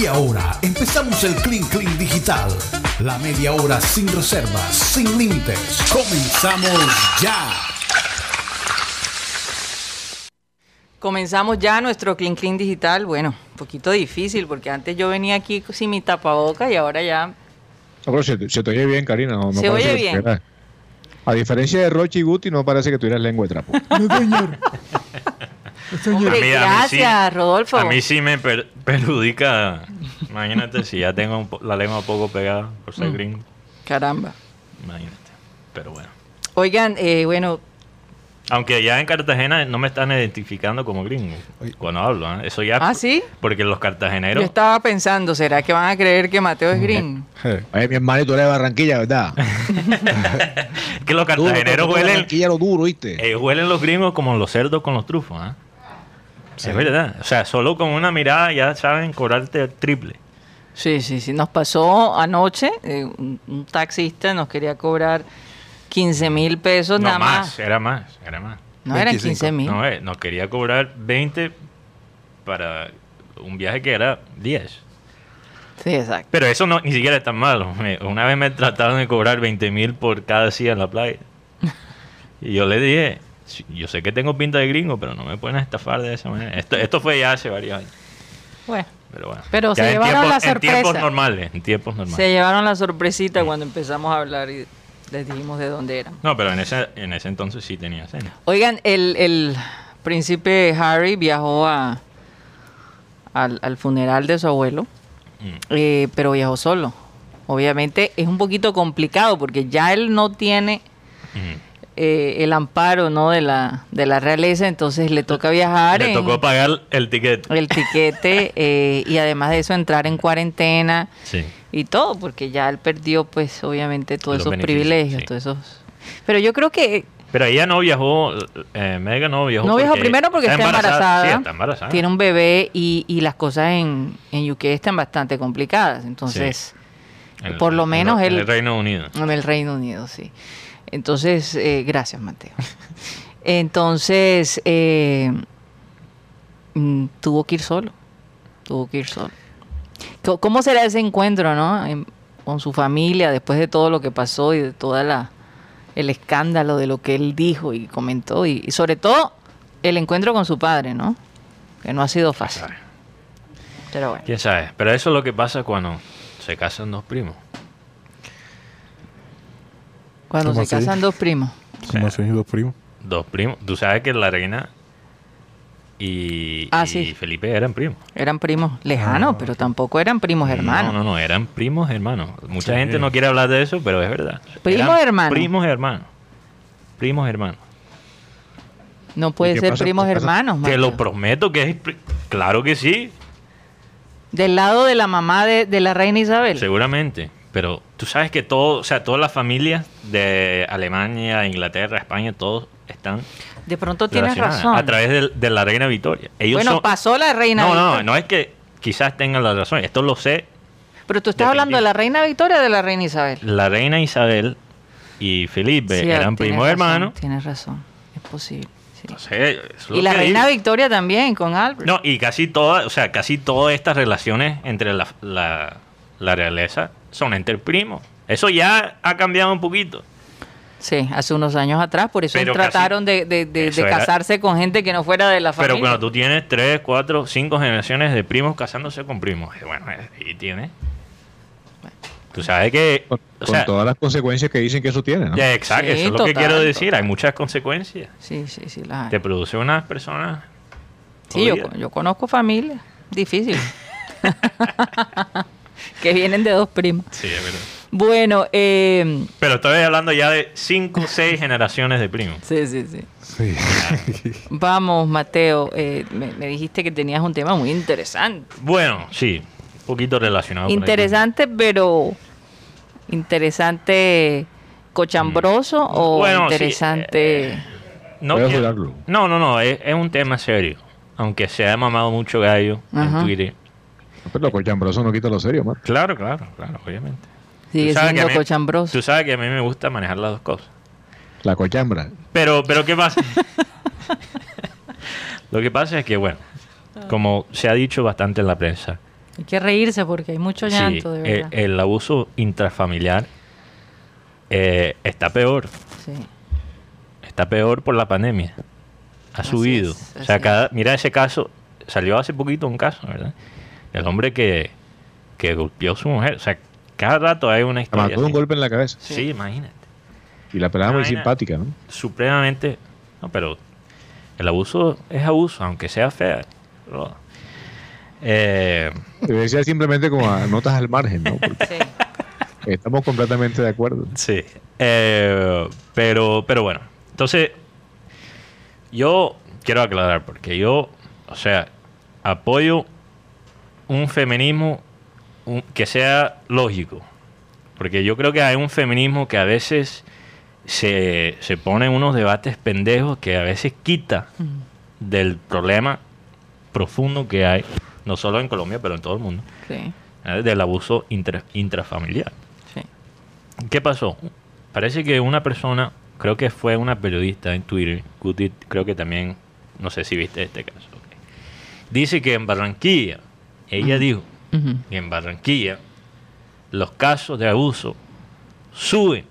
Y ahora empezamos el Clean Clean Digital. La media hora sin reservas, sin límites. Comenzamos ya. Comenzamos ya nuestro Clean Clean Digital. Bueno, un poquito difícil porque antes yo venía aquí sin mi tapaboca y ahora ya. No, pero se, te- se te oye bien, Karina. No, no Se oye bien. A diferencia de Rochi y Guti, no parece que tuvieras lengua de trapo. Hombre, A mí- a mí gracias, sí- Rodolfo. A mí sí me per- perjudica. Imagínate si ya tengo la lengua poco pegada por ser Mm. gringo. Caramba. Imagínate. Pero bueno. Oigan, eh, bueno, Aunque ya en Cartagena no me están identificando como gringo cuando hablo. ¿eh? Eso ya. ¿Ah, sí? Porque los yo cartageneros. estaba pensando, ¿será que van a creer que Mateo es green? Oye, mi hermanito eres de Barranquilla, ¿verdad? Es que los Duro, cartageneros pero huelen. Barranquilla lo duro, ¿viste? eh, huelen los gringos como los cerdos con los trufos. ¿ah? Es verdad. O sea, solo con una mirada ya saben cobrarte el triple. Sí, sí, sí. Nos pasó anoche, eh, un, un taxista nos quería cobrar 15 mil pesos No, nada más, más. era más, era más. No eran 15 mil. No, eh, nos quería cobrar 20 para un viaje que era 10. Sí, exacto. Pero eso no, ni siquiera es tan malo. Me- una vez me trataron de cobrar 20 mil por cada día en la playa. Y yo le dije, "Sí, yo sé que tengo pinta de gringo, pero no me pueden estafar de esa manera. Esto, esto fue ya hace varios años. Bueno, Pero bueno. Pero se en llevaron tiempos- la En tiempos sorpresa. normales, en tiempos normales. se llevaron la sorpresita cuando empezamos a hablar y les dijimos de dónde eran. No, pero en ese, en ese entonces sí tenía cena. Oigan, el, el príncipe Harry viajó a, al, al funeral de su abuelo, Mm. eh, pero viajó solo. Obviamente es un poquito complicado porque ya él no tiene Mm. Eh, el amparo no de la de la realeza, entonces le toca viajar Le en tocó pagar el ticket. el tiquete eh, y además de eso entrar en cuarentena Sí. y todo, porque ya él perdió pues obviamente todos Los esos privilegios, sí. todos esos. Pero yo creo que Pero ella no viajó, eh, Megan no viajó. no viajó primero porque está embarazada, Sí, está embarazada. tiene un bebé y, y las cosas en, en UK están bastante complicadas, entonces En- por lo en- menos en él- el Reino Unido. en el Reino Unido, sí. Entonces, eh, gracias Mateo. Entonces, eh, mm, tuvo que ir solo, tuvo que ir solo. ¿Cómo será ese encuentro, no? En- con su familia después de todo lo que pasó y de toda la el escándalo de lo que él dijo y comentó y, y sobre todo el encuentro con su padre, ¿no? Que no ha sido fácil. Pero bueno. ¿Quién sabe? Pero eso es lo que pasa cuando se casan dos primos. Cuando ¿Cómo se así? casan dos primos. ¿Cómo así, dos primos? Dos primos. Tú sabes que la reina y, Ah, y sí. Felipe eran primos. Eran primos lejanos, Ah, pero tampoco eran primos hermanos. No, no, no, eran primos hermanos. Mucha Sí. gente no quiere hablar de eso, pero es verdad. Primos hermanos. Primos hermanos. Primos hermanos. No puede ¿Y qué ser pasa? primos hermanos. Te lo prometo que es... Claro que sí, Del lado de la mamá de, de la reina Isabel. seguramente. Pero tú sabes que todo, o sea, todas las familias de Alemania, Inglaterra, España, todos están De pronto tienes razón. a través de, de la reina Victoria. Ellos bueno, son- pasó la reina No, no, Victoria. no es que quizás tengan la razón. Esto lo sé. Pero tú estás hablando de la reina Victoria o de la reina Isabel. La reina Isabel y Felipe Sí, eran primos hermanos. Tienes razón. Es posible. sí. Entonces, eso es Y la reina digo. Victoria también, con Albert. No, y casi todas, o sea, casi todas estas relaciones entre la, la, la realeza son entre primos. Eso ya ha cambiado un poquito. Sí, hace unos años atrás, por eso Pero casi- trataron de, de- de- Eso de era- casarse con gente que no fuera de la familia. Pero cuando tú tienes tres, cuatro, cinco generaciones de primos casándose con primos, eh, bueno, eh, ahí tienes. Tú sabes que... Con, o con sea, todas las consecuencias que dicen que eso tiene, ¿no? ya, exacto, Sí, eso es lo que quiero decir. total. Hay muchas consecuencias. Sí, sí, sí. las hay. Te produce unas personas... Sí, yo, yo conozco familias difíciles. que vienen de dos primos. Sí, es verdad. Bueno, eh, Pero estoy hablando ya de cinco, seis generaciones de primos. sí, sí, sí. Sí. Vamos, Mateo. eh, me, me dijiste que tenías un tema muy interesante. Bueno, sí, un poquito relacionado con Interesante, pero interesante cochambroso o Bueno, sí, interesante. eh, No, no, no, no, es, es un tema serio. Aunque se ha mamado mucho gallo Ajá. en Twitter. Pero lo cochambroso no quita lo serio, Marco. Claro, claro, claro, obviamente. Sigue siendo a mí- cochambroso. Tú sabes que a mí me gusta manejar las dos cosas. La cochambra. Pero, pero ¿qué pasa? Lo que pasa es que, bueno, como se ha dicho bastante en la prensa, Hay que reírse porque hay mucho Sí, llanto, de el, verdad. el abuso intrafamiliar eh, está peor. Sí. Está peor por la pandemia. Ha Así subido. es, o sea, cada, mira ese caso. Salió hace poquito un caso, ¿verdad? El hombre que, que golpeó a su mujer. O sea, cada rato hay una historia. mató de un golpe en la cabeza. Sí, imagínate. Y la pelada muy simpática, ¿no? Supremamente. No, pero el abuso es abuso, aunque sea fea. Bro. Eh, Debe ser simplemente como a notas al margen, ¿no? Porque Sí. estamos completamente de acuerdo. Sí. Eh, pero, pero bueno. Entonces, yo quiero aclarar, porque yo, o sea, apoyo un feminismo un- que sea lógico. Porque yo creo que hay un feminismo que a veces se, se pone en unos debates pendejos que a veces quita del problema profundo que hay, no solo en Colombia, pero en todo el mundo, Sí. ¿eh? del abuso intra- intrafamiliar. Sí. ¿Qué pasó? Parece que una persona, creo que fue una periodista en Twitter, creo que también, no sé si viste este caso, dice que en Barranquilla, ella dijo que en Barranquilla los casos de abuso suben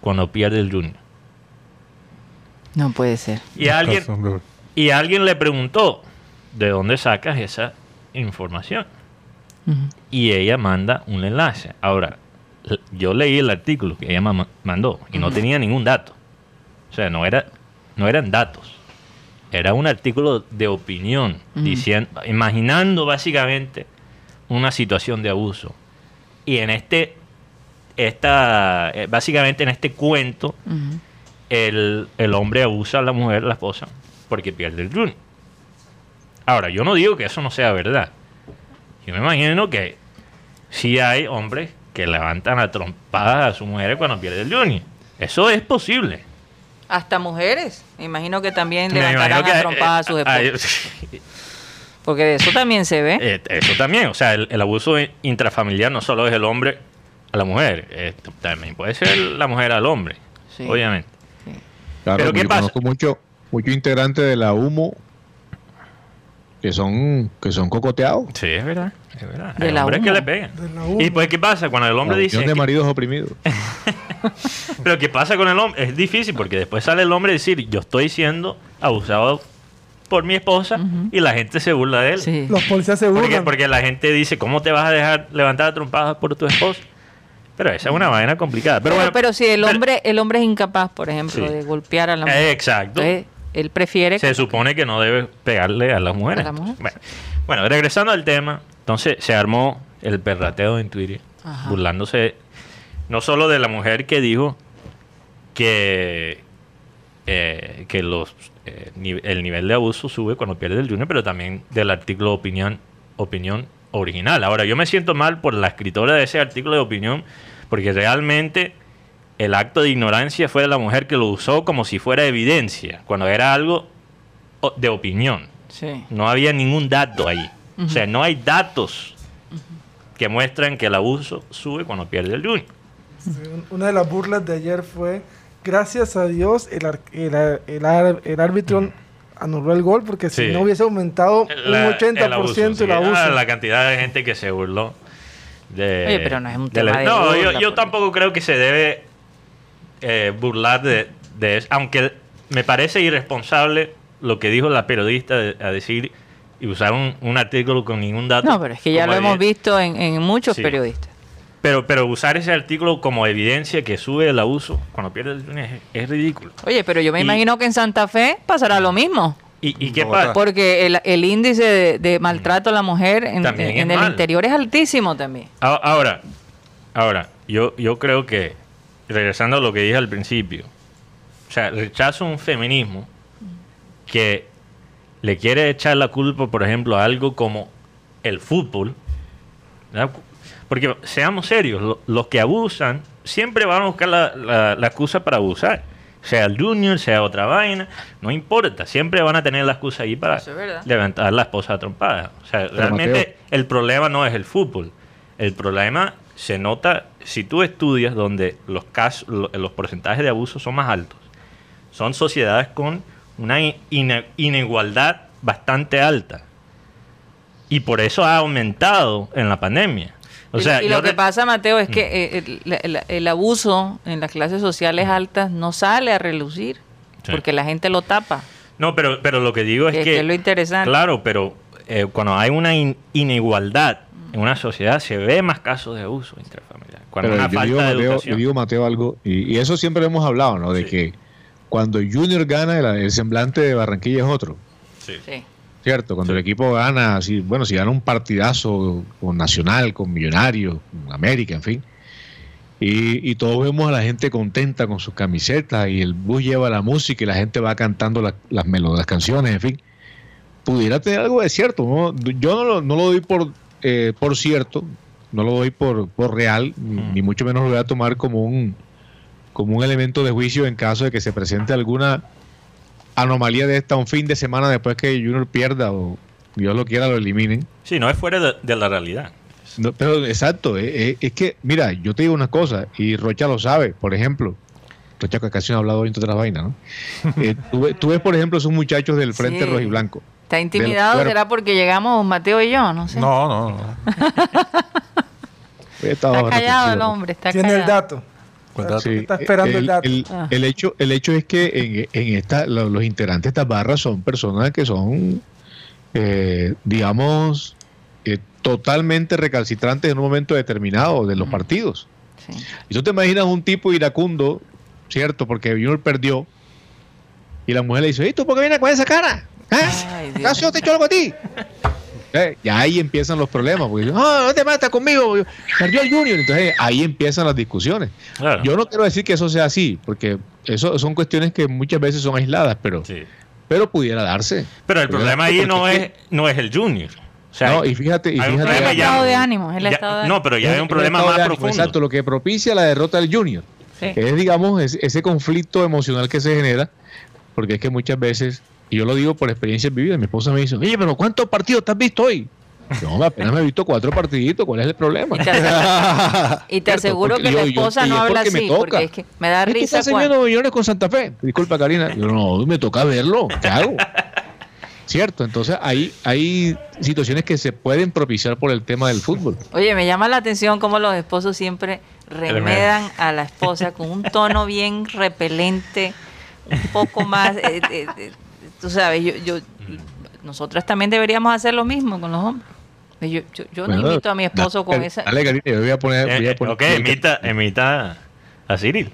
cuando pierde el junior. No puede ser. Y alguien, y le preguntó, ¿de dónde sacas esa información? Y ella manda un enlace. Ahora, yo leí el artículo que ella ma- mandó y no tenía ningún dato. O sea, no, era, no eran datos. Era un artículo de opinión, diciendo, imaginando básicamente una situación de abuso. Y en este, esta, eh, básicamente en este cuento, el, el hombre abusa a la mujer, la esposa, porque pierde el junior. Ahora, yo no digo que eso no sea verdad. Yo me imagino que sí hay hombres que levantan a trompadas a sus mujeres cuando pierde el junior. Eso es posible. Hasta mujeres. Me imagino que también Me levantarán a trompadas a sus eh, esposas. Porque de eso también se ve. eh, eso también, o sea, el, el abuso intrafamiliar no solo es el hombre a la mujer, eh, también puede ser la mujer al hombre, Sí. obviamente. Claro, Pero ¿qué yo pasa? conozco mucho, mucho integrante de la humo que son, que son cocoteados. Sí, es verdad, es verdad. De Hay la hombres que le pegan. Y pues, ¿qué pasa? Cuando el hombre La dice... de que- maridos oprimidos. Pero ¿qué pasa con el hombre? Es difícil porque después sale el hombre a decir, yo estoy siendo abusado por mi esposa y la gente se burla de él. Sí. Los policías se burlan. porque la gente dice, ¿cómo te vas a dejar levantar a trompadas por tu esposa? Pero esa es una vaina complicada. Pero, Pero, bueno, pero si el pero- hombre, el hombre es incapaz, por ejemplo, Sí. de golpear a la mujer. exacto. Entonces, él prefiere Se que- supone que no debe pegarle a las mujeres. ¿A la mujer? Bueno, bueno, regresando al tema, entonces se armó el perrateo en Twitter, Ajá. burlándose no solo de la mujer que dijo que, eh, que los, eh, el nivel de abuso sube cuando pierde el junior, pero también del artículo de opinión, opinión original. Ahora, yo me siento mal por la escritora de ese artículo de opinión, porque realmente el acto de ignorancia fue de la mujer que lo usó como si fuera evidencia, cuando era algo de opinión. Sí. No había ningún dato ahí. O sea, no hay datos que muestran que el abuso sube cuando pierde el junior. Una de las burlas de ayer fue, gracias a Dios, el, ar- el, ar- el ar- el árbitro anuló el gol porque Sí. si no hubiese aumentado La- un 80% el abuso. sí. Ah, la cantidad de gente que se burló. De, Oye, pero no es un de la- tema de No, burla, yo, yo porque- tampoco creo que se debe eh, burlar de, de eso. Aunque me parece irresponsable lo que dijo la periodista de- a decir y usar un, un artículo con ningún dato. No, pero es que ya lo hemos visto en, en muchos Sí. periodistas. Pero, pero usar ese artículo como evidencia que sube el abuso cuando pierde el junior es, es ridículo. Oye, pero yo me Y- imagino que en Santa Fe pasará lo mismo. ¿Y, y qué pasa? Porque el, el índice de, de maltrato a la mujer en, el mal. interior es altísimo también. Ahora, ahora, yo, yo creo que, regresando a lo que dije al principio, o sea, rechazo un feminismo que le quiere echar la culpa, por ejemplo, a algo como el fútbol. ¿verdad? Porque seamos serios, lo- los que abusan siempre van a buscar la, la- la excusa para abusar. Sea el junior, sea otra vaina, no importa, siempre van a tener la excusa ahí para es levantar la esposa trompada. O sea, Pero, realmente Mateo. el problema no es el fútbol. El problema se nota si tú estudias donde los casos, lo- los porcentajes de abuso son más altos. Son sociedades con una inigualdad bastante alta. Y por eso ha aumentado en la pandemia. O Y- sea, y yo lo que pasa, Mateo, es que eh, el, la- el- el abuso en las clases sociales altas no sale a relucir, Sí. porque la gente lo tapa. No, pero, pero lo que digo es Que- es lo interesante. Claro, pero eh, cuando hay una in- inigualdad en una sociedad se ve más casos de abuso intrafamiliar. Cuando hay Pero una yo falta digo, de Mateo, educación. yo digo, Mateo, algo, y, y eso siempre lo hemos hablado, ¿no? De Sí. que cuando Junior gana, el, el semblante de Barranquilla es otro, Sí. Sí. ¿Cierto? Cuando el equipo gana, si, bueno, si gana un partidazo con Nacional, con Millonarios, con América, en fin. Y, y todos vemos a la gente contenta con sus camisetas y el bus lleva la música y la gente va cantando la- las melodías, las canciones, en fin. Pudiera tener algo de cierto, ¿no? Yo no lo, no lo doy por, eh, por cierto, no lo doy por, por real, ni, Mm. ni mucho menos lo voy a tomar como un, como un elemento de juicio en caso de que se presente alguna anomalía de esta un fin de semana después que Junior pierda o Dios lo quiera lo eliminen. Sí, no es fuera de, de la realidad. No, pero exacto, eh, eh, es que, mira, yo te digo una cosa, y Rocha lo sabe, por ejemplo, Rocha que casi no ha hablado hoy entre otras vainas, ¿no? Eh, tú, ves- tú ves, por ejemplo, esos muchachos del Frente Sí. Rojo y Blanco. ¿Está intimidado? ¿Será porque llegamos Mateo y yo? No sé. No, no, no. He estado está callado el hombre, está Tiene callado. el dato. Sí, Está esperando el el, dato. el- Ah. el hecho, el hecho es que en, en esta, lo- los integrantes de estas barras son personas que son, eh, digamos, eh, totalmente recalcitrantes en un momento determinado de los partidos. Sí. Y tú te imaginas un tipo iracundo, ¿cierto? Porque Junior perdió. Y la mujer le dice, ¿y tú por qué vienes con esa cara? ¿Eh? Ay, Dios. ¿Acaso yo te he hecho algo a ti? Eh, y ahí empiezan los problemas. Porque dicen, no, te matas conmigo. Perdió el Junior. Entonces ahí empiezan las discusiones. Claro. Yo no quiero decir que eso sea así, porque eso son cuestiones que muchas veces son aisladas, pero, Sí. pero pudiera darse. Pero el problema ahí no es, no es el Junior. O sea, No, y fíjate, y fíjate problema El ya- estado de ánimo, es el ya- estado de no, pero ya hay un problema más ánimo, profundo. Exacto, lo que propicia la derrota del Junior. Sí. que es, digamos, es- ese conflicto emocional que se genera, porque es que muchas veces, y yo lo digo por experiencias vividas, mi esposa me dice, oye, pero ¿cuántos partidos te has visto hoy? No, apenas me he visto cuatro partiditos, ¿cuál es el problema? Y te, y aseguro porque que yo- yo- esposa no habla me así, toca. porque es que me da risa estás cuando... millones con Santa Fe. Disculpa, Karina. Yo no, me toca verlo. ¿Qué hago? Cierto, entonces hay, hay situaciones que se pueden propiciar por el tema del fútbol. Oye, me llama la atención cómo los esposos siempre remedan a la esposa con un tono bien repelente, un poco más, eh, eh, eh, tú sabes, yo, yo, nosotras también deberíamos hacer lo mismo con los hombres. Yo, yo, yo no Bueno, invito a mi esposo dale, con esa... Dale, Karina, yo voy a poner. voy a Eh, poner ok, emita, emita a Cyril.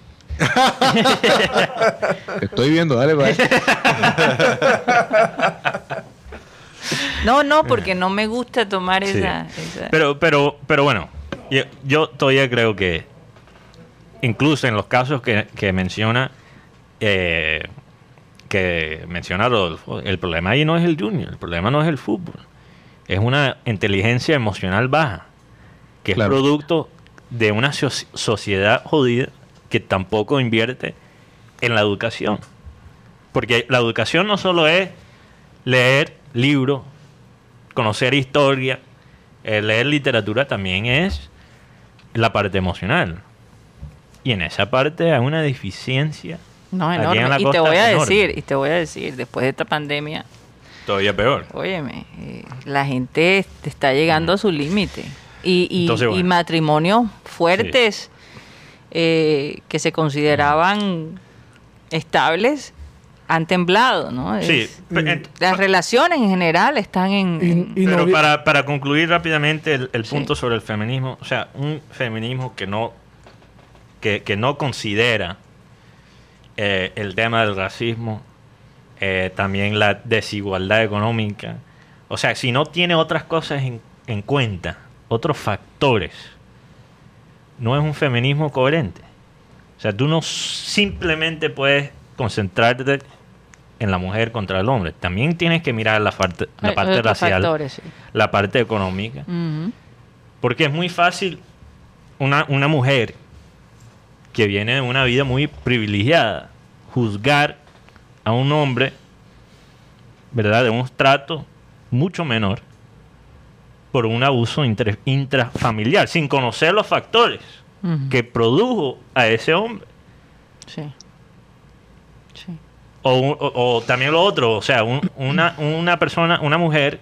Te estoy viendo, dale, va. No, no, porque no me gusta tomar Sí. esa... esa- Pero, pero, pero bueno, yo, yo todavía creo que incluso en los casos que, que menciona eh, que menciona Rodolfo, el problema ahí no es el junior, el problema no es el fútbol, es una inteligencia emocional baja, que Claro. es producto de una so- sociedad jodida que tampoco invierte en la educación. Porque la educación no solo es leer libros, conocer historia, eh, leer literatura también es la parte emocional. Y en esa parte hay una deficiencia No, en enorme. Y te voy a enorme. decir, y te voy a decir, después de esta pandemia, todavía peor. óyeme, eh, la gente te está llegando a su límite. Y, y, Entonces, bueno. y matrimonios fuertes eh, que se consideraban estables han temblado, ¿no? Sí, Es- las relaciones en general están en... en- Y- y Pero para, para concluir rápidamente el, el Sí. punto sobre el feminismo, o sea, un feminismo que no, que, que no considera eh, el tema del racismo, eh, también la desigualdad económica, o sea, si no tiene otras cosas en, en cuenta, otros factores, no es un feminismo coherente. O sea, tú no simplemente puedes concentrarte en la mujer contra el hombre. También tienes que mirar la parte, la racial, factores, sí. la parte económica. Porque es muy fácil una, una mujer que viene de una vida muy privilegiada juzgar a un hombre, ¿verdad? De un trato mucho menor por un abuso intra- intrafamiliar, sin conocer los factores que produjo a ese hombre. Sí. Sí. O- o también lo otro, o sea, un- una, una persona, una mujer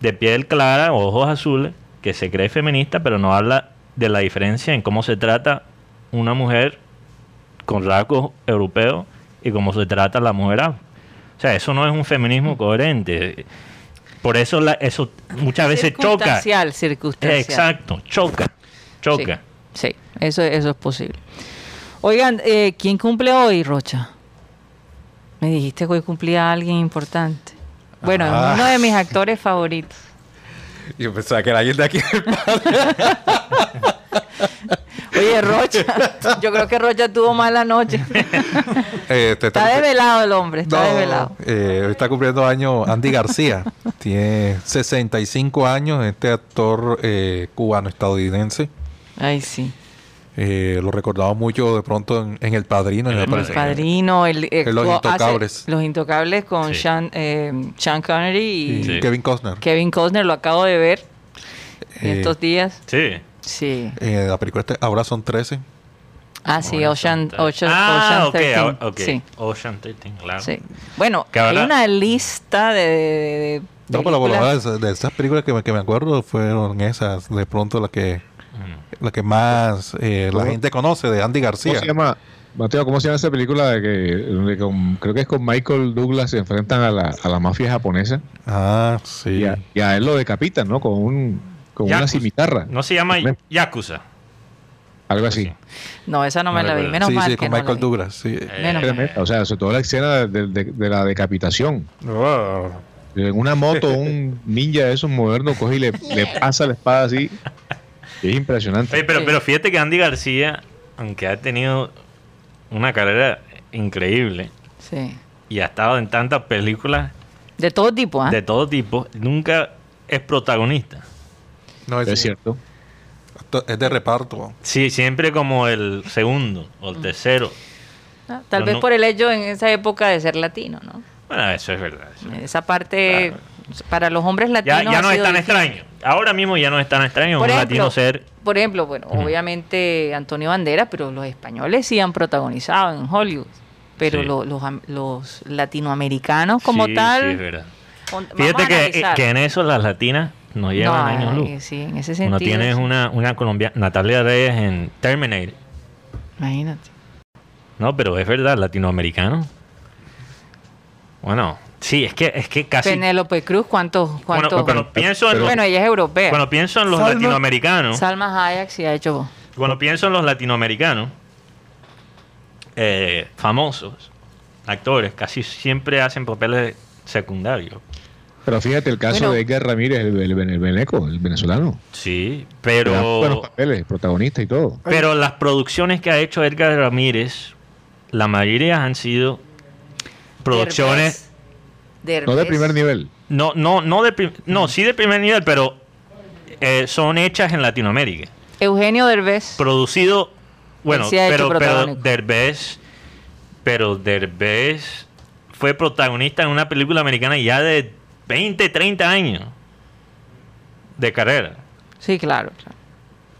de piel clara, ojos azules, que se cree feminista, pero no habla de la diferencia en cómo se trata una mujer con rasgos europeos y cómo se trata la mujer afro. O sea, eso no es un feminismo coherente. Por eso la- eso muchas veces choca. Circunstancial, circunstancial. Exacto, choca, choca. Sí, sí, eso, eso es posible. Oigan, eh, ¿quién cumple hoy, Rocha? Me dijiste que hoy cumplía alguien importante. Bueno, Ah. uno de mis actores favoritos. Yo pensaba que era alguien de aquí. Oye, Rocha, yo creo que Rocha tuvo mala noche. Eh, te- Está te- desvelado el hombre, está No, desvelado. eh, hoy está cumpliendo años Andy García. Tiene 65 años, este actor eh, cubano-estadounidense. Ay, sí. Eh, lo recordaba mucho de pronto en, en El Padrino. me El El padrino, el, En Los Intocables. los Intocables con Sí. Sean, eh, Sean Connery y Sí. Kevin Costner. Kevin Costner, lo acabo de ver en Eh, estos días. Sí. Sí. eh, la película este- ahora son 13. Ah, sí, Ocean, Ocean, ah, Ocean ok, 13. ahora- ok. Sí, Ocean 13, claro. sí. Bueno, Que hay ahora- una lista de, de- de No, pero por lo películas. menos de esas películas que me, que me acuerdo fueron esas, de pronto las que, Mm. la que más eh, la ¿Cómo? gente conoce de Andy ¿Cómo García. se llama? Mateo, ¿cómo se llama esa película de que donde con- creo que es con Michael Douglas se enfrentan a la, a la mafia japonesa Ah, sí. y, a, y a él lo decapitan, ¿no? Con un con una Yakuza. cimitarra, No se llama Yakuza. algo así. Sí. No, esa no me la vi. Menos sí, mal sí, que con no Michael. Douglas. Sí. Eh, Menos mal. Tremenda. O sea, sobre todo la escena de, de- de la decapitación. En una moto, un ninja de esos modernos coge y le, le pasa la espada así. Es impresionante. Oye, pero, Sí. pero fíjate que Andy García, aunque ha tenido una carrera increíble Sí. y ha estado en tantas películas De todo tipo, ¿ah? de todo tipo, nunca es protagonista. No, es cierto. Es de reparto. Sí, siempre como el segundo o Mm. el tercero. Ah, Tal No, vez no. por el hecho en esa época de ser latino, ¿no? Bueno, eso es verdad. eso es- Esa parte para los hombres latinos Ya, no es tan difícil. extraño. Ahora mismo ya no es tan extraño Por un ejemplo, latino ser. Por ejemplo, bueno, obviamente Antonio Banderas, pero los españoles sí han protagonizado en Hollywood. Pero Sí. lo- los, los latinoamericanos como Sí, tal... Sí, es verdad. Fíjate que, analizar. que en eso las latinas nos llevan No, años luz. eh, sí, en ese sentido. Uno tiene sí. una, una colombiana, Natalia Reyes en Terminator. Imagínate. No, pero es verdad, latinoamericano. Bueno, sí, es que, es que casi. Penélope Cruz, ¿cuántos? Bueno, cuántos? cuando pienso en los, Bueno, ella es europea. cuando pienso en los Salma- latinoamericanos, Salma Hayek sí ha hecho... cuando pienso en los latinoamericanos eh, famosos, actores, casi siempre hacen papeles secundarios. Pero fíjate el caso Bueno. de Edgar Ramírez, el, el, el veneco, el venezolano. Sí, da buenos pero papeles, protagonista y todo. pero las producciones que ha hecho Edgar Ramírez, la mayoría han sido producciones Derbez. No de primer nivel. no no no de no sí de primer nivel, pero eh, son hechas en Latinoamérica. Eugenio Derbez. producido bueno sí pero pero. Derbez pero Derbez fue protagonista en una película americana ya de 20 30 años de carrera Sí, claro. claro.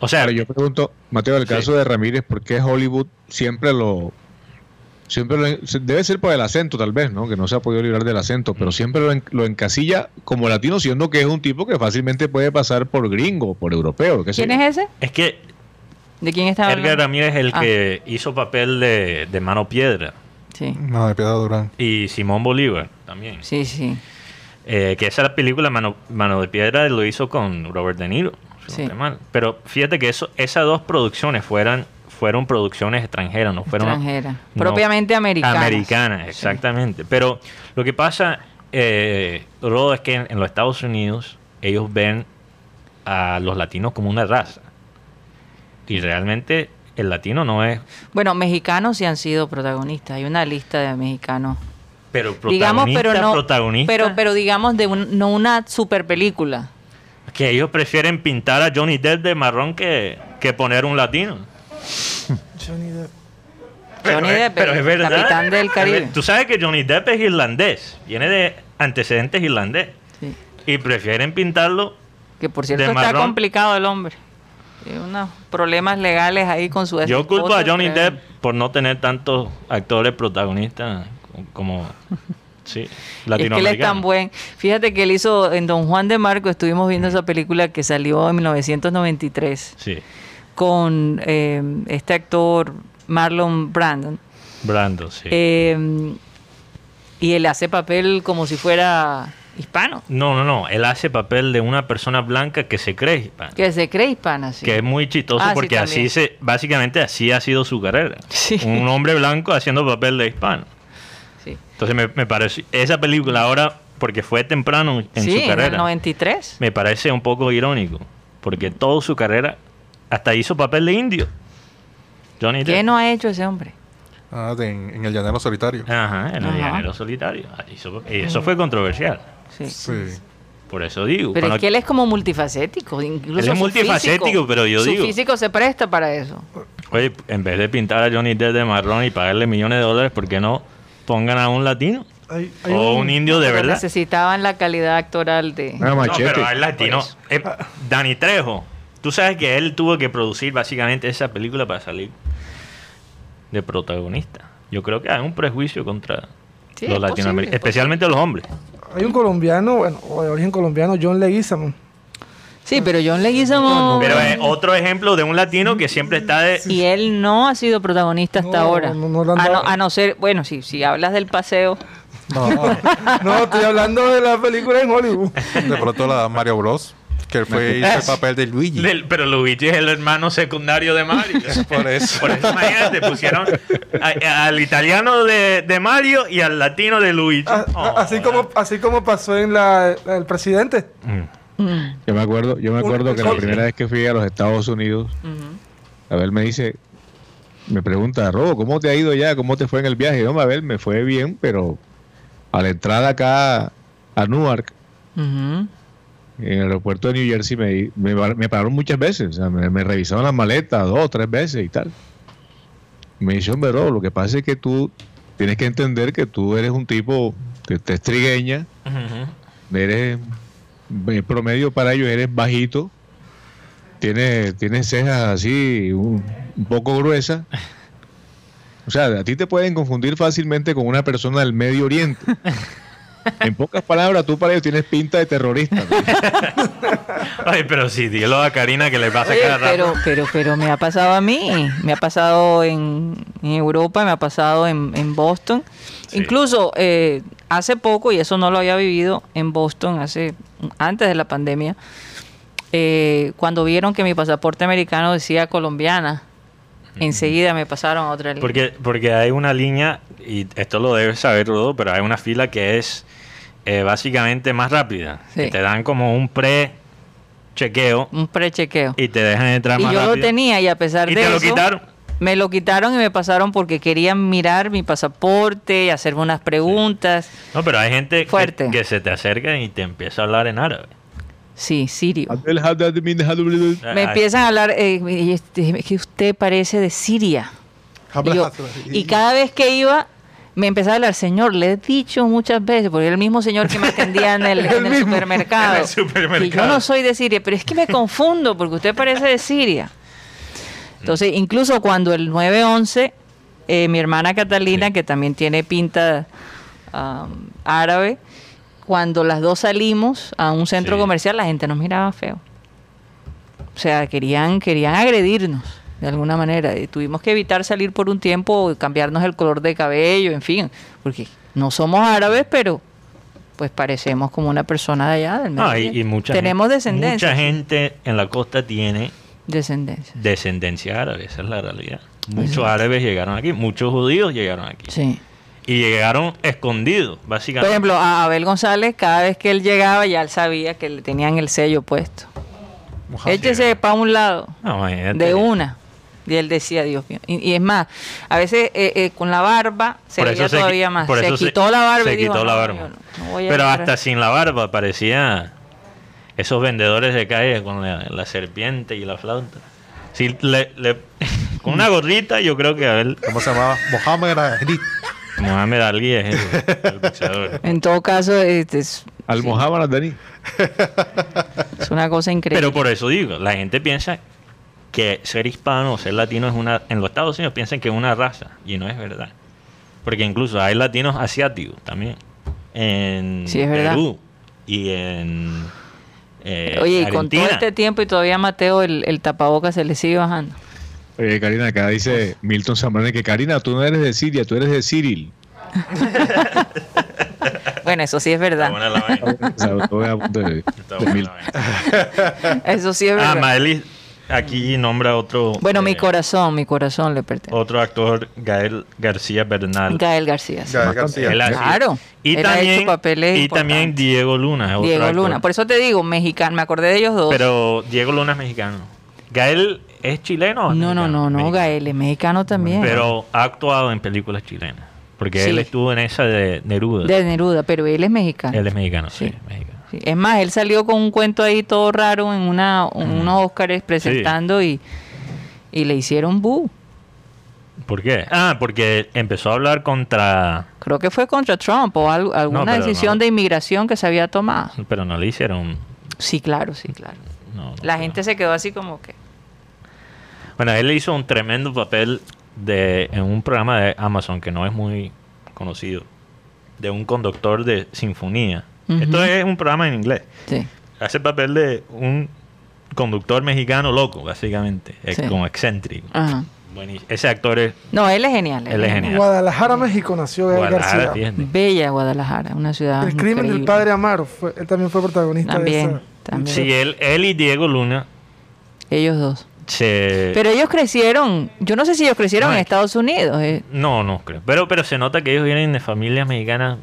o sea Ahora yo pregunto, Mateo, el Sí. caso de Ramírez, ¿por qué Hollywood siempre lo... Siempre lo, debe ser por el acento tal vez, ¿no? Que no se ha podido librar del acento, pero siempre lo, en- lo encasilla como latino, siendo que es un tipo que fácilmente puede pasar por gringo, por europeo. qué ¿Quién es ese? es que ¿De quién está Edgar hablando? Ramírez es el Ah. que hizo papel de, de Mano Piedra Sí, No, de Piedad Durán. y Simón Bolívar también sí, sí. Eh, que esa película Mano, Mano de Piedra lo hizo con Robert De Niro. si Sí. Pero fíjate que eso, esas dos producciones fueran, fueron producciones extranjeras, no fueron Extranjera. no, Propiamente americanas. Americanas, Sí. exactamente. Pero lo que pasa, eh, Rodo, es que en, en los Estados Unidos ellos ven a los latinos como una raza. Y realmente el latino no es, Bueno, mexicanos sí han sido protagonistas. Hay una lista de mexicanos. Pero protagonista, digamos, pero no. protagonista, Pero, pero digamos de un- no una super película. que ellos prefieren pintar a Johnny Depp de marrón que, que poner un latino. Johnny Depp. Johnny es- Depp, pero el es verdad. capitán del Caribe. Tú sabes que Johnny Depp es irlandés, viene de antecedentes irlandés. Sí. Y prefieren pintarlo. Que por cierto De está marrón. complicado el hombre. Tiene unos problemas legales ahí con su Yo culpo a Johnny. Depp por no tener tantos actores protagonistas como Sí, Es que él es tan buen. Fíjate que él hizo en Don Juan de Marco, estuvimos viendo esa película que salió en 1993 Sí, con eh, este actor Marlon Brandon. Brando, sí. Eh, y él hace papel como si fuera hispano, no, no, no. Él hace papel de una persona blanca que se cree hispana. que se cree hispana. sí. Que es muy chistoso Ah, sí, porque así también. se, básicamente así ha sido su carrera. Sí. Un hombre blanco haciendo papel de hispano. Sí, Entonces me, me parece, esa película ahora, porque fue temprano en Sí, su en el carrera, 93. me parece un poco irónico, porque toda su carrera hasta hizo papel de indio. Johnny ¿Qué Depp. no ha hecho ese hombre? Ah, de- en, en el llanero solitario. Ajá, en el Ajá. llanero solitario. Ah, hizo- y eso fue controversial. Sí. Sí. Por eso digo. Pero es que él es como multifacético. Incluso Él es su multifacético, físico- pero yo su digo- físico se presta para eso. Oye, en vez de pintar a Johnny Depp de marrón y pagarle millones de dólares, ¿por qué no pongan a un latino? Hay- hay o un indio de verdad. necesitaban la calidad actoral de... Ah, No, machete. pero hay latino. Eh, Dani Trejo. Tú sabes que él tuvo que producir básicamente esa película para salir de protagonista. Yo creo que hay un prejuicio contra Sí, los es latinoamericanos, especialmente los hombres. Hay un colombiano, bueno, o de origen colombiano, John Leguizamo. Sí, pero John Leguizamo... Pero es otro ejemplo de un latino que siempre está de... Y él no ha sido protagonista hasta No, ahora. no, no a, a no ser, bueno, sí, si hablas del paseo, No, No, estoy hablando de la película en Hollywood. de pronto la Mario Bros. Que fue hizo el papel de Luigi. del- pero Luigi es el hermano secundario de Mario. Por eso. Por eso imagínate, pusieron a- al italiano de, de Mario y al latino de Luigi. A- a- Oh, así, como, así como pasó en la, del presidente. Mm. Yo me acuerdo, yo me acuerdo que la primera vez que fui a los Estados Unidos, Abel me dice, me pregunta, Robo, ¿cómo te ha ido ya? ¿Cómo te fue en el viaje? No, Abel, me fue bien, pero a la entrada acá a Newark, en el aeropuerto de New Jersey, me, me, me pararon muchas veces. O sea, me, me revisaron las maletas dos o tres veces y tal. Me dice, hombre, Robo, lo que pasa es que tú tienes que entender que tú eres un tipo que te es trigueña, Ujú. eres en promedio para ellos eres bajito tienes tienes cejas así un, un poco gruesas o sea a ti te pueden confundir fácilmente con una persona del Medio Oriente en pocas palabras tú para ellos tienes pinta de terrorista ¿no? Ay, pero sí, dilo a Karina que le pasa Oye, cada rato. pero, pero, pero me ha pasado a mí, me ha pasado en, en Europa, me ha pasado en, en Boston. Sí. Incluso eh, hace poco, y eso no lo había vivido en Boston, hace antes de la pandemia, eh, cuando vieron que mi pasaporte americano decía colombiana, enseguida me pasaron a otra línea. Porque, porque hay una línea, y esto lo debes saber, Rodo, pero hay una fila que es eh, básicamente más rápida. Sí. Que te dan como un pre-chequeo Un prechequeo. y te dejan entrar Y más yo lo rápido. tenía y a pesar ¿Y de te lo eso... quitaron? Me lo quitaron y me pasaron porque querían mirar mi pasaporte y hacerme unas preguntas. No, pero hay gente que, Fuerte. que se te acerca y te empieza a hablar en árabe. Sí, sirio. Me empiezan a hablar, eh, y este, es que usted parece de Siria. Y, yo- y cada vez que iba, me empezaba a hablar, señor, le he dicho muchas veces, porque era el mismo señor que me atendía en el, en el supermercado. En el supermercado. Y yo no soy de Siria, pero es que me confundo, porque usted parece de Siria. Entonces, incluso cuando el 9-11, eh, mi hermana Catalina, que también tiene pinta am, árabe, cuando las dos salimos a un centro Sí. comercial, la gente nos miraba feo. O sea, querían, querían agredirnos de alguna manera. Y tuvimos que evitar salir por un tiempo, cambiarnos el color de cabello, en fin, porque no somos árabes, pero pues parecemos como una persona de allá del Medio No, y, mucha Tenemos gente, descendencia. Mucha gente en la costa tiene Descendencia. descendencia árabe, esa es la realidad. Muchos Exacto. árabes llegaron aquí, muchos judíos llegaron aquí. Sí. Y llegaron escondidos, Por básicamente. ejemplo, a Abel González, cada vez que él llegaba, ya él sabía que le tenían el sello puesto. Échese para un lado, No, de una. Y él decía, Dios mío. Y, y es más, a veces eh, eh, con la barba se Por veía se todavía más. por Se quitó la barba se y dijo, quitó la "No, barba". no- no Pero entrar". hasta sin la barba parecía esos vendedores de calle con la, la serpiente y la flauta. Si le, le- con una gorrita, yo creo que a ver, ¿Cómo se llamaba? Mohamed Ali. Mohamed Ali es el, el boxeador. En todo caso, este, es, Almohábanas, Dani. es una cosa increíble. Pero por eso digo, la gente piensa que ser hispano o ser latino es una. En los Estados Unidos piensan que es una raza y no es verdad. Porque incluso hay latinos asiáticos también. en Sí, es verdad. Perú y en eh, Oye, y con todo este tiempo y todavía Mateo el, el tapaboca se le sigue bajando. Oye, Karina, acá dice Milton Zambrano que Karina, tú no eres de Siria, tú eres de Cyril. Bueno, eso sí es verdad. Está buena la vaina. Eso sí es Ah, verdad. Aquí nombra otro. bueno, mi eh, corazón, mi corazón le pertenece. Otro actor, Gael García Bernal. Gael García. sí. Gael García. Él Claro. Y también, hecho papeles y también. Diego Luna. Diego actor. Luna. Por eso te digo, mexicano. Me acordé de ellos dos. Pero Diego Luna es mexicano. Gael es chileno. o es no, no, no, no. Gael es mexicano también. Pero ha actuado en películas chilenas. Porque Sí. él estuvo en esa de Neruda. de Neruda, pero él es mexicano. Él es mexicano, sí, Sí. mexicano. Es más, él salió con un cuento ahí todo raro en una, unos Óscares presentando y, y le hicieron bu. ¿Por qué? Ah, porque empezó a hablar contra... Creo que fue contra Trump o algo- alguna decisión no. de inmigración que se había tomado. Pero no le hicieron... Sí, claro, sí, claro. no, La gente se quedó así como que... Bueno, él hizo un tremendo papel de, en un programa de Amazon que no es muy conocido. De un conductor de sinfonía. Esto es un programa en inglés. Sí. Hace el papel de un conductor mexicano loco, básicamente. Es Sí. como excéntrico. Ajá. Buenísimo. Ese actor es No, él es genial. Él es genial. Guadalajara, México nació Gael Guadalajara, García. Bella Guadalajara, una ciudad El crimen del padre Amaro, fue, él también fue protagonista También, de esa. también. Sí, él, él y Diego Luna Ellos dos. se... Pero ellos crecieron, yo no sé si ellos crecieron No, en es- Estados Unidos. eh. No, no creo. Pero, pero se nota que ellos vienen de familias mexicanas.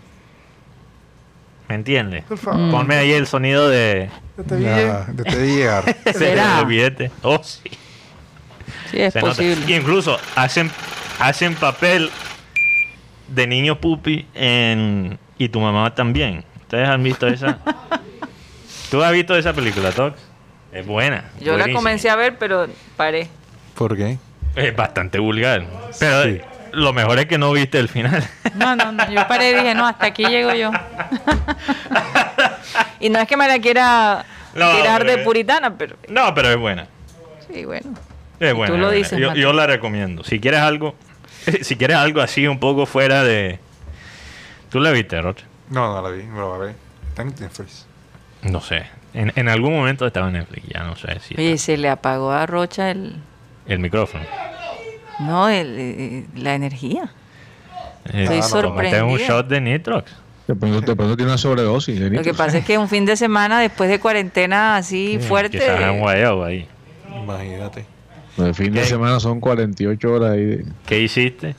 ¿Me entiendes? Por favor. Mm. Ponme ahí el sonido de, Yo te de te llegar. de ¿Será? los billetes. Oh, sí. Sí, es Se nota. posible. Y incluso hacen, hacen papel de niño pupi en Y tu mamá también. ¿Ustedes han visto esa? ¿Tú has visto esa película, Tox? Es buena. Yo la comencé a ver, pero paré. ¿Por qué? Es bastante vulgar. Pero Sí. Lo mejor es que no viste el final. No, no, no. Yo paré y dije, no, hasta aquí llego yo. y no es que me la quiera No, tirar de puritana, pero no, pero es buena. sí, bueno. Es buena. tú lo buena. dices, yo, la recomiendo. Si quieres algo, si quieres algo así un poco fuera de. ¿Tú la viste, Rocha? No, no la vi, no la vi. Está en Netflix. No sé. En, en algún momento estaba en Netflix, ya no sé si. Oye, está. se le apagó a Rocha el. El micrófono. No, el, eh, la energía. Eh, Estoy sorprendida. un shot de Nitrox. De pronto, de pronto tiene una sobredosis. de Lo que pasa es que un fin de semana después de cuarentena así Sí, fuerte. Quizás en guayabo ahí. Imagínate. El fin de ¿Qué? semana son 48 horas ahí. de- ¿Qué hiciste?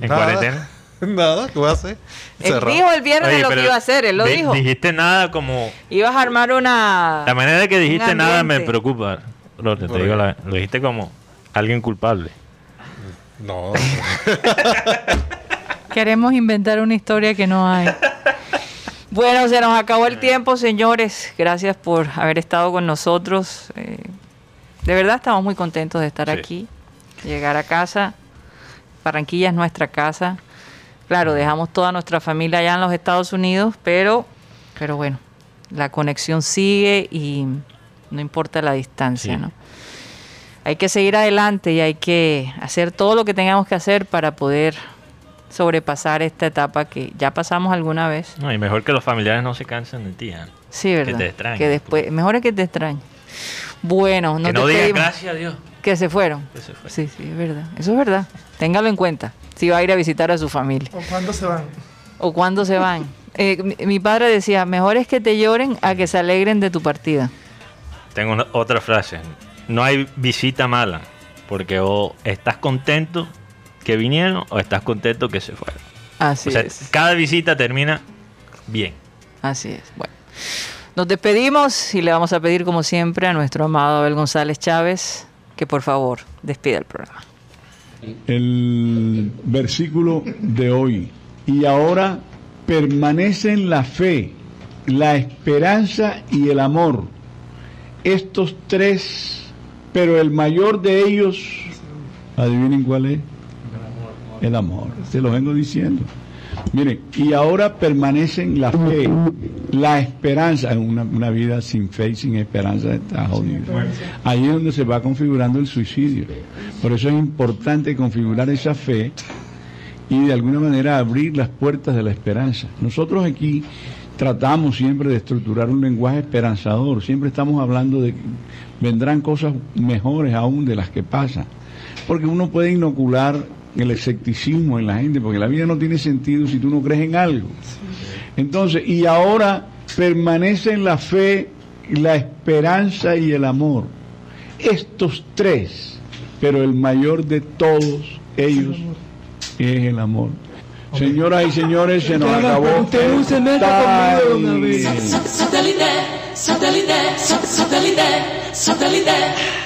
¿En Nada. cuarentena? Nada, ¿qué voy a hacer? Él dijo el viernes Oye, lo que iba a hacer, él lo di- dijo. Dijiste nada como. Ibas a armar una. La manera de que dijiste nada me preocupa. Rocha, te ¿Por digo la- lo dijiste como alguien culpable. No, Queremos inventar una historia que no hay. Bueno, se nos acabó el tiempo, señores. Gracias por haber estado con nosotros. Eh, de verdad estamos muy contentos de estar Sí. aquí, llegar a casa. Barranquilla es nuestra casa. Claro, dejamos toda nuestra familia allá en los Estados Unidos, pero, pero bueno, la conexión sigue y no importa la distancia, Sí. ¿no? Hay que seguir adelante y hay que hacer todo lo que tengamos que hacer para poder sobrepasar esta etapa que ya pasamos alguna vez. No, y mejor que los familiares no se cansen de ti. ¿eh? Sí, ¿verdad? te extrañen, Que después, mejor es que te extrañen. Bueno, que nos no digas gracias a Dios. Que se fueron. Que se fue. Sí, sí, es verdad. Eso es verdad. Téngalo en cuenta. Si va a ir a visitar a su familia. ¿O cuándo se van? O cuándo se van. Eh, mi, mi padre decía, mejor es que te lloren a que se alegren de tu partida. Tengo una- otra frase. No hay visita mala. Porque o estás contento que vinieron o estás contento que se fueron. Así o sea, es. cada visita termina bien. Así es. Bueno, nos despedimos y le vamos a pedir, como siempre, a nuestro amado Abel González Chávez que por favor despida el programa. el versículo de hoy. Y ahora permanecen la fe, la esperanza y el amor. Estos tres, pero el mayor de ellos, adivinen cuál es. El amor. Se lo vengo diciendo. Miren, y ahora permanecen la fe, la esperanza. Una, una vida sin fe y sin esperanza está jodida. Ahí es donde se va configurando el suicidio. Por eso es importante configurar esa fe y de alguna manera abrir las puertas de la esperanza. Nosotros aquí tratamos siempre de estructurar un lenguaje esperanzador, siempre estamos hablando de que vendrán cosas mejores aún de las que pasan, porque uno puede inocular el escepticismo en la gente, porque la vida no tiene sentido si tú no crees en algo. Entonces, y ahora permanece en la fe, la esperanza y el amor. Estos tres, pero el mayor de todos ellos es el amor. Señoras y señores, se nos acabó. Usted un cemento el conmigo una vez. Satellite, satellite, satellite, satellite.